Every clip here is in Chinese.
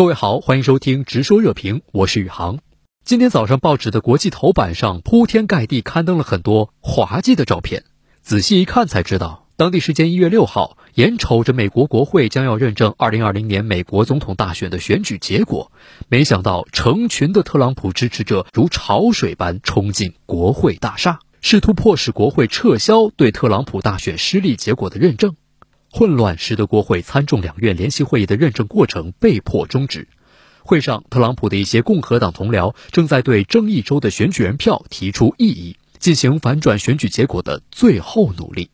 各位好，欢迎收听直说热评，我是宇航。今天早上报纸的国际头版上铺天盖地刊登了很多滑稽的照片，仔细一看才知道，当地时间一月六号，眼瞅着美国国会将要认证二零二零年美国总统大选的选举结果，没想到成群的特朗普支持者如潮水般冲进国会大厦。试图迫使国会撤销对特朗普大选失利结果的认证，混乱使得国会参众两院联席会议的认证过程被迫终止。会上，特朗普的一些共和党同僚正在对争议州的选举人票提出异议，进行反转选举结果的最后努力。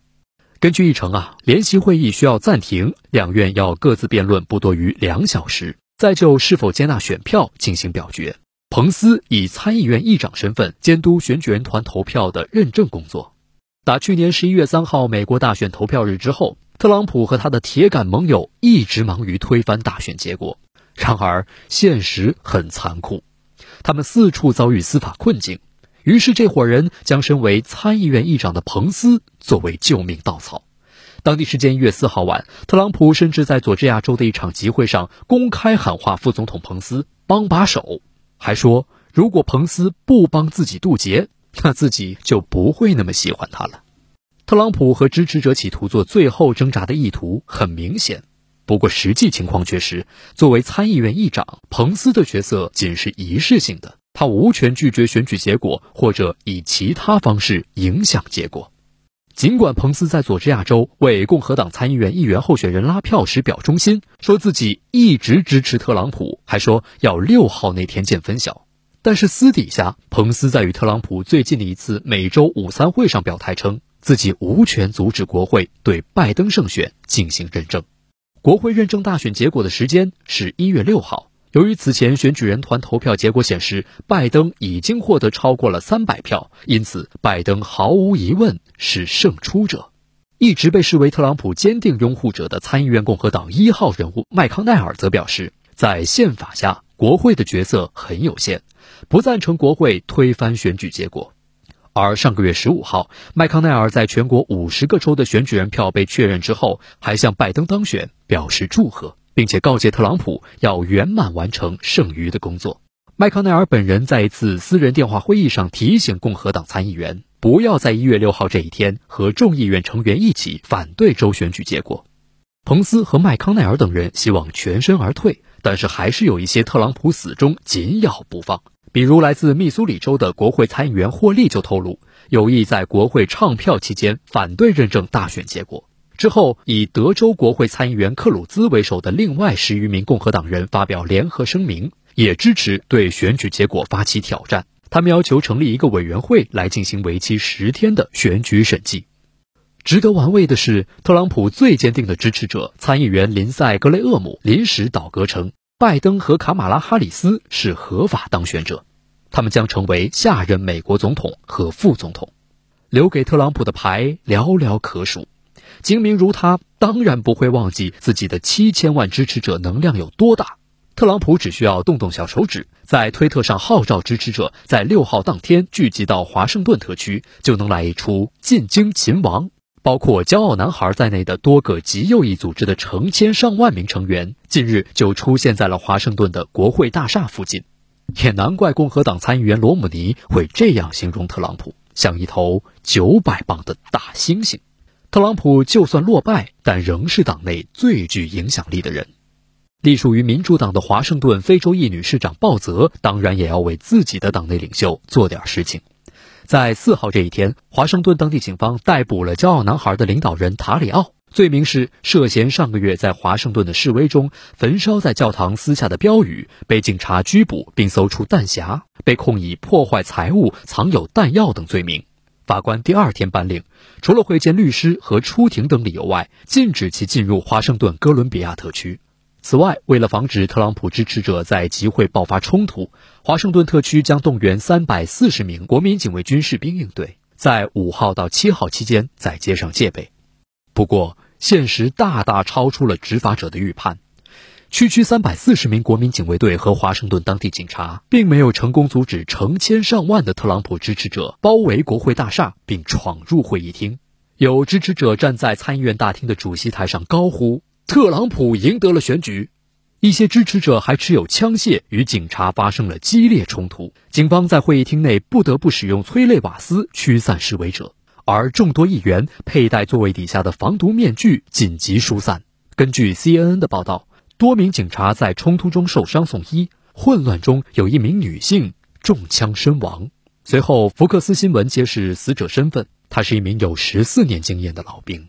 根据议程啊，联席会议需要暂停，两院要各自辩论不多于两小时，再就是否接纳选票进行表决。彭斯以参议院议长身份监督选举人团投票的认证工作。打去年十一月三号美国大选投票日之后，特朗普和他的铁杆盟友一直忙于推翻大选结果。然而，现实很残酷，他们四处遭遇司法困境。于是，这伙人将身为参议院议长的彭斯作为救命稻草。当地时间一月四号晚，特朗普甚至在佐治亚州的一场集会上公开喊话副总统彭斯帮把手。还说，如果彭斯不帮自己渡劫，那自己就不会那么喜欢他了。特朗普和支持者企图做最后挣扎的意图很明显，不过实际情况却是，作为参议院议长，彭斯的角色仅是仪式性的，他无权拒绝选举结果或者以其他方式影响结果。尽管彭斯在佐治亚州为共和党参议员议员候选人拉票时表忠心，说自己一直支持特朗普，还说要六号那天见分晓，但是私底下，彭斯在与特朗普最近的一次每周午餐会上表态称，自己无权阻止国会对拜登胜选进行认证。国会认证大选结果的时间是一月六号。由于此前选举人团投票结果显示，拜登已经获得超过了三百票，因此拜登毫无疑问是胜出者。一直被视为特朗普坚定拥护者的参议院共和党一号人物麦康奈尔则表示，在宪法下，国会的角色很有限，不赞成国会推翻选举结果。而上个月十五号，麦康奈尔在全国五十个州的选举人票被确认之后，还向拜登当选表示祝贺。并且告诫特朗普要圆满完成剩余的工作。麦康奈尔本人在一次私人电话会议上提醒共和党参议员，不要在一月六号这一天和众议院成员一起反对州选举结果。彭斯和麦康奈尔等人希望全身而退，但是还是有一些特朗普死忠紧咬不放。比如来自密苏里州的国会参议员霍利就透露，有意在国会唱票期间反对认证大选结果。之后，以德州国会参议员克鲁兹为首的另外十余名共和党人发表联合声明，也支持对选举结果发起挑战。他们要求成立一个委员会来进行为期十天的选举审计。值得玩味的是，特朗普最坚定的支持者参议员林赛·格雷厄姆临时倒戈称，拜登和卡马拉·哈里斯是合法当选者，他们将成为下任美国总统和副总统。留给特朗普的牌寥寥可数。精明如他，当然不会忘记自己的七千万支持者能量有多大。特朗普只需要动动小手指，在推特上号召支持者在六号当天聚集到华盛顿特区，就能来一出进京擒王。包括骄傲男孩在内的多个极右翼组织的成千上万名成员，近日就出现在了华盛顿的国会大厦附近。也难怪共和党参议员罗姆尼会这样形容特朗普，像一头九百磅的大猩猩。特朗普就算落败，但仍是党内最具影响力的人。隶属于民主党的华盛顿非洲裔女市长鲍泽，当然也要为自己的党内领袖做点事情。在四号这一天，华盛顿当地警方逮捕了“骄傲男孩”的领导人塔里奥，罪名是涉嫌上个月在华盛顿的示威中焚烧在教堂私下的标语，被警察拘捕并搜出弹匣，被控以破坏财物、藏有弹药等罪名。法官第二天颁令，除了会见律师和出庭等理由外，禁止其进入华盛顿哥伦比亚特区。此外，为了防止特朗普支持者在集会爆发冲突，华盛顿特区将动员三百四十名国民警卫军士兵应对，在五号到七号期间在街上戒备。不过，现实大大超出了执法者的预判。区区三百四十名国民警卫队和华盛顿当地警察，并没有成功阻止成千上万的特朗普支持者包围国会大厦并闯入会议厅。有支持者站在参议院大厅的主席台上高呼：“特朗普赢得了选举。”一些支持者还持有枪械，与警察发生了激烈冲突。警方在会议厅内不得不使用催泪瓦斯驱散示威者，而众多议员佩戴座位底下的防毒面具紧急疏散。根据 CNN 的报道，多名警察在冲突中受伤送医，混乱中有一名女性中枪身亡。随后，福克斯新闻揭示死者身份，他是一名有十四年经验的老兵。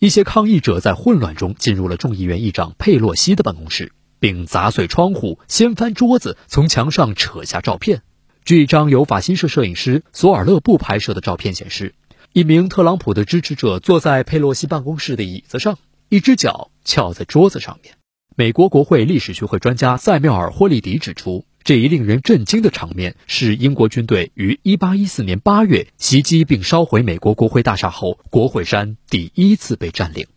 一些抗议者在混乱中进入了众议院议长佩洛西的办公室。并砸碎窗户、掀翻桌子，从墙上扯下照片。据一张由法新社摄影师索尔勒布拍摄的照片显示，一名特朗普的支持者坐在佩洛西办公室的椅子上，一只脚翘在桌子上面。美国国会历史学会专家塞缪尔·霍利迪指出，这一令人震惊的场面是英国军队于1814年8月袭击并烧毁美国国会大厦后，国会山第一次被占领。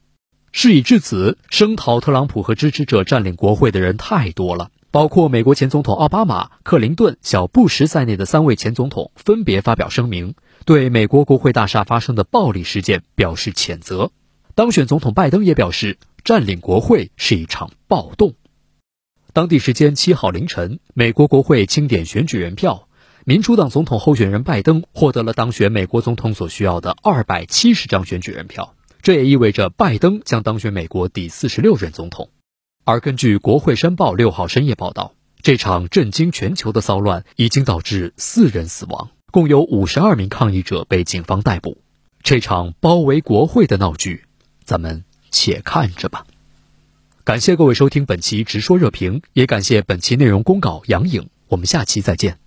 事已至此，声讨特朗普和支持者占领国会的人太多了，包括美国前总统奥巴马、克林顿、小布什在内的三位前总统分别发表声明，对美国国会大厦发生的暴力事件表示谴责。当选总统拜登也表示，占领国会是一场暴动。当地时间七号凌晨，美国国会清点选举人票，民主党总统候选人拜登获得了当选美国总统所需要的二百七十张选举人票。这也意味着拜登将当选美国第四十六任总统。而根据《国会山报》六号深夜报道，这场震惊全球的骚乱已经导致四人死亡，共有五十二名抗议者被警方逮捕。这场包围国会的闹剧，咱们且看着吧。感谢各位收听本期《直说热评》，也感谢本期内容公稿杨颖。我们下期再见。